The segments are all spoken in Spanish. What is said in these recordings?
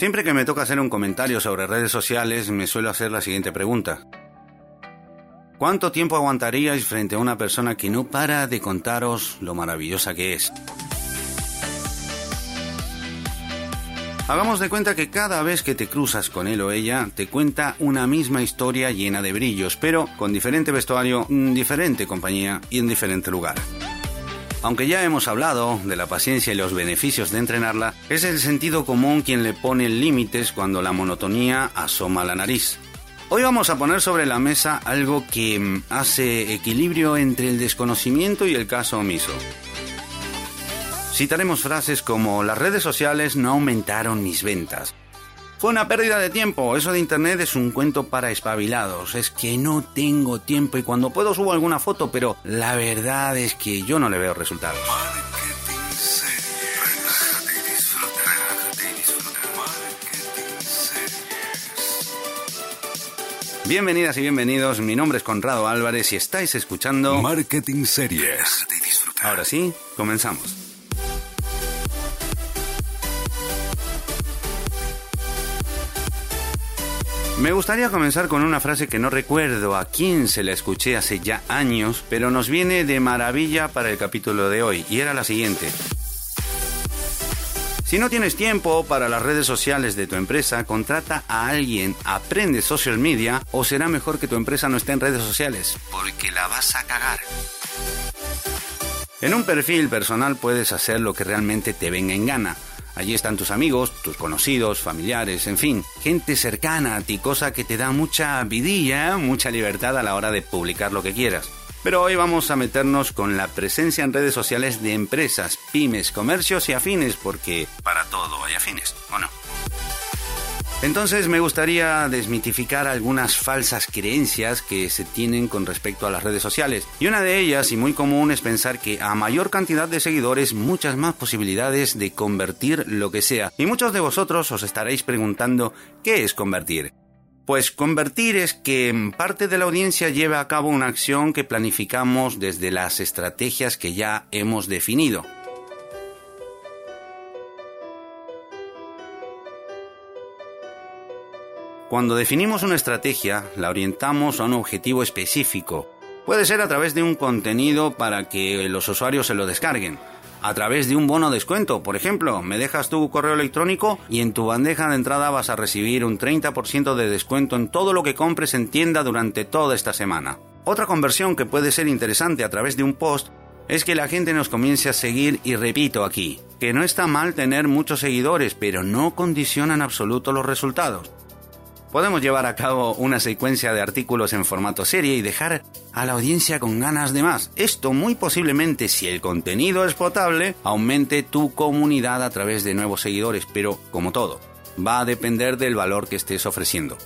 Siempre que me toca hacer un comentario sobre redes sociales, me suelo hacer la siguiente pregunta. ¿Cuánto tiempo aguantaríais frente a una persona que no para de contaros lo maravillosa que es? Hagamos de cuenta que cada vez que te cruzas con él o ella, te cuenta una misma historia llena de brillos, pero con diferente vestuario, diferente compañía y en diferente lugar. Aunque ya hemos hablado de la paciencia y los beneficios de entrenarla, es el sentido común quien le pone límites cuando la monotonía asoma la nariz. Hoy vamos a poner sobre la mesa algo que mm, hace equilibrio entre el desconocimiento y el caso omiso. Citaremos frases como las redes sociales no aumentaron mis ventas, fue una pérdida de tiempo. Eso de internet es un cuento para espabilados. Es que no tengo tiempo y cuando puedo subo alguna foto, pero la verdad es que yo no le veo resultados. Bienvenidas y bienvenidos, mi nombre es Conrado Álvarez y estáis escuchando Marketing Series. Ahora sí, comenzamos. Me gustaría comenzar con una frase que no recuerdo a quién se la escuché hace ya años, pero nos viene de maravilla para el capítulo de hoy, y era la siguiente. Si no tienes tiempo para las redes sociales de tu empresa, contrata a alguien, aprende social media o será mejor que tu empresa no esté en redes sociales, porque la vas a cagar. En un perfil personal puedes hacer lo que realmente te venga en gana Allí están tus amigos, tus conocidos, familiares, en fin, gente cercana a ti, cosa que te da mucha vidilla, mucha libertad a la hora de publicar lo que quieras. Pero hoy vamos a meternos con la presencia en redes sociales de empresas, pymes, comercios y afines, porque para todo hay afines, ¿o no? Entonces me gustaría desmitificar algunas falsas creencias que se tienen con respecto a las redes sociales. Y una de ellas, y muy común, es pensar que a mayor cantidad de seguidores, muchas más posibilidades de convertir lo que sea. Y muchos de vosotros os estaréis preguntando, ¿qué es convertir? Pues convertir es que parte de la audiencia lleve a cabo una acción que planificamos desde las estrategias que ya hemos definido. Cuando definimos una estrategia, la orientamos a un objetivo específico. Puede ser a través de un contenido para que los usuarios se lo descarguen, a través de un bono descuento. Por ejemplo, me dejas tu correo electrónico y en tu bandeja de entrada vas a recibir un 30% de descuento en todo lo que compres en tienda durante toda esta semana. Otra conversión que puede ser interesante a través de un post es que la gente nos comience a seguir y repito aquí, que no está mal tener muchos seguidores, pero no condiciona en absoluto los resultados. Podemos llevar a cabo una secuencia de artículos en formato serie y dejar a la audiencia con ganas de más. Esto muy posiblemente, si el contenido es potable, aumente tu comunidad a través de nuevos seguidores, pero como todo, va a depender del valor que estés ofreciendo.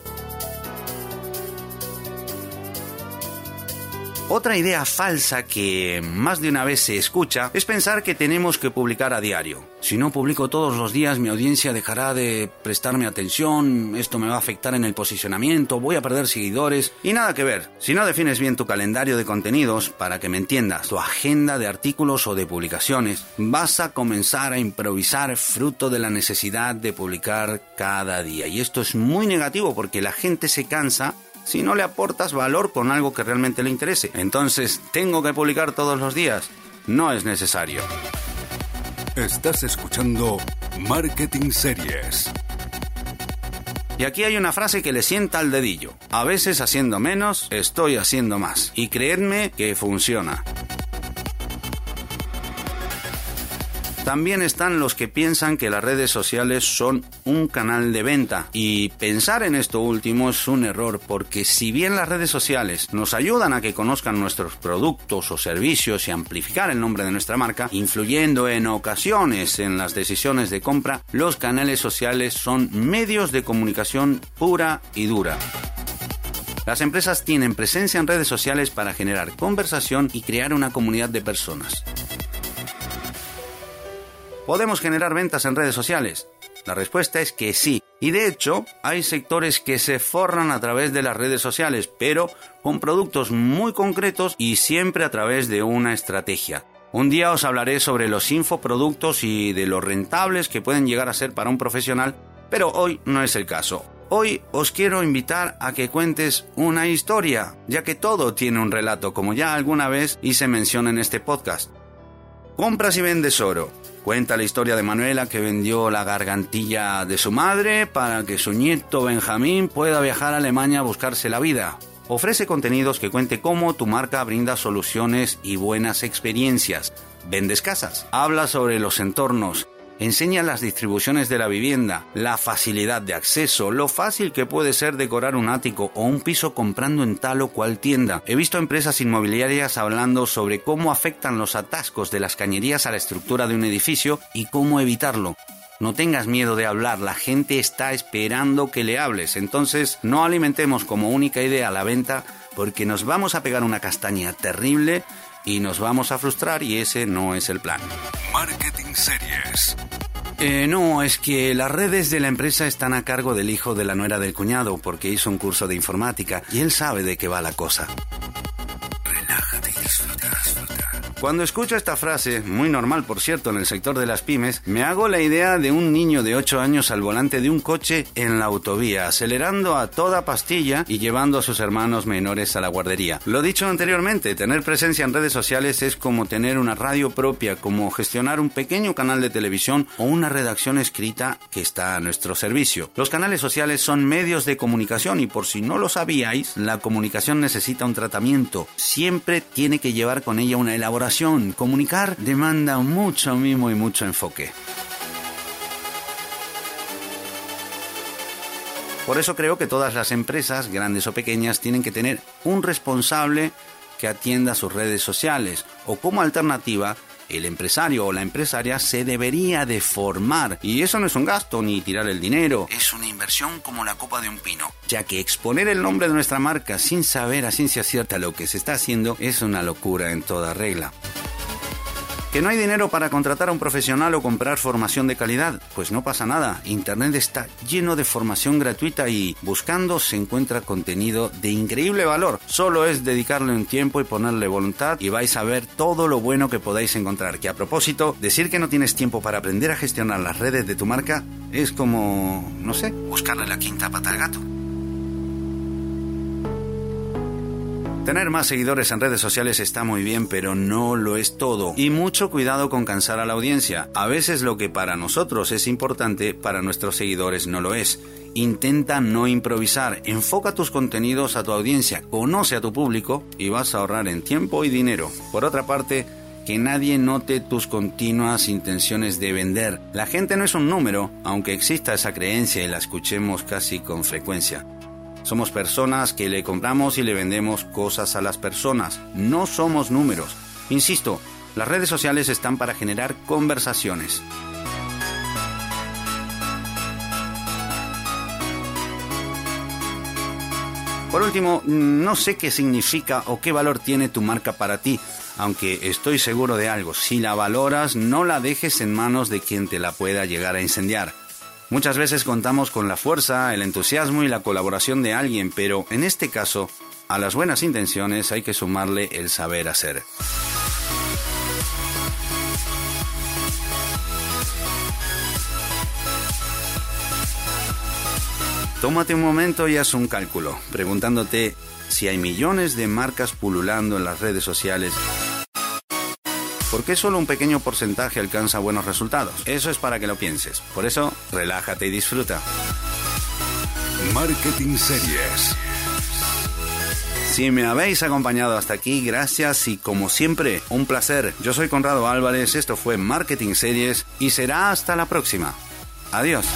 Otra idea falsa que más de una vez se escucha es pensar que tenemos que publicar a diario. Si no publico todos los días mi audiencia dejará de prestarme atención, esto me va a afectar en el posicionamiento, voy a perder seguidores y nada que ver. Si no defines bien tu calendario de contenidos para que me entiendas, tu agenda de artículos o de publicaciones, vas a comenzar a improvisar fruto de la necesidad de publicar cada día. Y esto es muy negativo porque la gente se cansa si no le aportas valor con algo que realmente le interese. Entonces, ¿tengo que publicar todos los días? No es necesario. Estás escuchando Marketing Series. Y aquí hay una frase que le sienta al dedillo. A veces haciendo menos, estoy haciendo más. Y creedme que funciona. También están los que piensan que las redes sociales son un canal de venta y pensar en esto último es un error porque si bien las redes sociales nos ayudan a que conozcan nuestros productos o servicios y amplificar el nombre de nuestra marca, influyendo en ocasiones en las decisiones de compra, los canales sociales son medios de comunicación pura y dura. Las empresas tienen presencia en redes sociales para generar conversación y crear una comunidad de personas. ¿Podemos generar ventas en redes sociales? La respuesta es que sí. Y de hecho, hay sectores que se forran a través de las redes sociales, pero con productos muy concretos y siempre a través de una estrategia. Un día os hablaré sobre los infoproductos y de lo rentables que pueden llegar a ser para un profesional Pero hoy no es el caso. Hoy os quiero invitar a que cuentes una historia, ya que todo tiene un relato, como ya alguna vez hice mención en este podcast. Compras y vendes oro. Cuenta la historia de Manuela que vendió la gargantilla de su madre para que su nieto Benjamín pueda viajar a Alemania a buscarse la vida. Ofrece contenidos que cuente cómo tu marca brinda soluciones y buenas experiencias. Vendes casas. Habla sobre los entornos, Enseña las distribuciones de la vivienda, la facilidad de acceso, lo fácil que puede ser decorar un ático o un piso comprando en tal o cual tienda. He visto empresas inmobiliarias hablando sobre cómo afectan los atascos de las cañerías a la estructura de un edificio y cómo evitarlo. No tengas miedo de hablar, la gente está esperando que le hables, entonces no alimentemos como única idea la venta porque nos vamos a pegar una castaña terrible y nos vamos a frustrar y ese no es el plan. Marketing Series. Eh, no, es que las redes de la empresa están a cargo del hijo de la nuera del cuñado porque hizo un curso de informática y él sabe de qué va la cosa. Cuando escucho esta frase, muy normal por cierto en el sector de las pymes, me hago la idea de un niño de 8 años al volante de un coche en la autovía, acelerando a toda pastilla y llevando a sus hermanos menores a la guardería. Lo dicho anteriormente, tener presencia en redes sociales es como tener una radio propia, como gestionar un pequeño canal de televisión o una redacción escrita que está a nuestro servicio. Los canales sociales son medios de comunicación y por si no lo sabíais, la comunicación necesita un tratamiento. Siempre tiene que llevar con ella una elaboración Comunicar demanda mucho mimo y mucho enfoque. Por eso creo que todas las empresas, grandes o pequeñas, tienen que tener un responsable que atienda sus redes sociales o como alternativa el empresario o la empresaria se debería de formar. Y eso no es un gasto ni tirar el dinero, es una inversión como la copa de un pino, ya que exponer el nombre de nuestra marca sin saber a ciencia cierta lo que se está haciendo es una locura en toda regla. ¿Que no hay dinero para contratar a un profesional o comprar formación de calidad? Pues no pasa nada. Internet está lleno de formación gratuita y buscando se encuentra contenido de increíble valor. Solo es dedicarle un tiempo y ponerle voluntad y vais a ver todo lo bueno que podáis encontrar. Que a propósito, decir que no tienes tiempo para aprender a gestionar las redes de tu marca es como, no sé, buscarle la quinta pata al gato. Tener más seguidores en redes sociales está muy bien, pero no lo es todo. Y mucho cuidado con cansar a la audiencia. A veces lo que para nosotros es importante, para nuestros seguidores no lo es. Intenta no improvisar, enfoca tus contenidos a tu audiencia, conoce a tu público y vas a ahorrar en tiempo y dinero. Por otra parte, que nadie note tus continuas intenciones de vender. La gente no es un número, aunque exista esa creencia y la escuchemos casi con frecuencia. Somos personas que le compramos y le vendemos cosas a las personas. No somos números. Insisto, las redes sociales están para generar conversaciones. Por último, no sé qué significa o qué valor tiene tu marca para ti, aunque estoy seguro de algo. Si la valoras, no la dejes en manos de quien te la pueda llegar a incendiar. Muchas veces contamos con la fuerza, el entusiasmo y la colaboración de alguien, pero en este caso, a las buenas intenciones hay que sumarle el saber hacer. Tómate un momento y haz un cálculo, preguntándote si hay millones de marcas pululando en las redes sociales ¿Por qué solo un pequeño porcentaje alcanza buenos resultados? Eso es para que lo pienses. Por eso, relájate y disfruta. Marketing Series. Si me habéis acompañado hasta aquí, gracias y como siempre, un placer. Yo soy Conrado Álvarez, esto fue Marketing Series y será hasta la próxima. Adiós.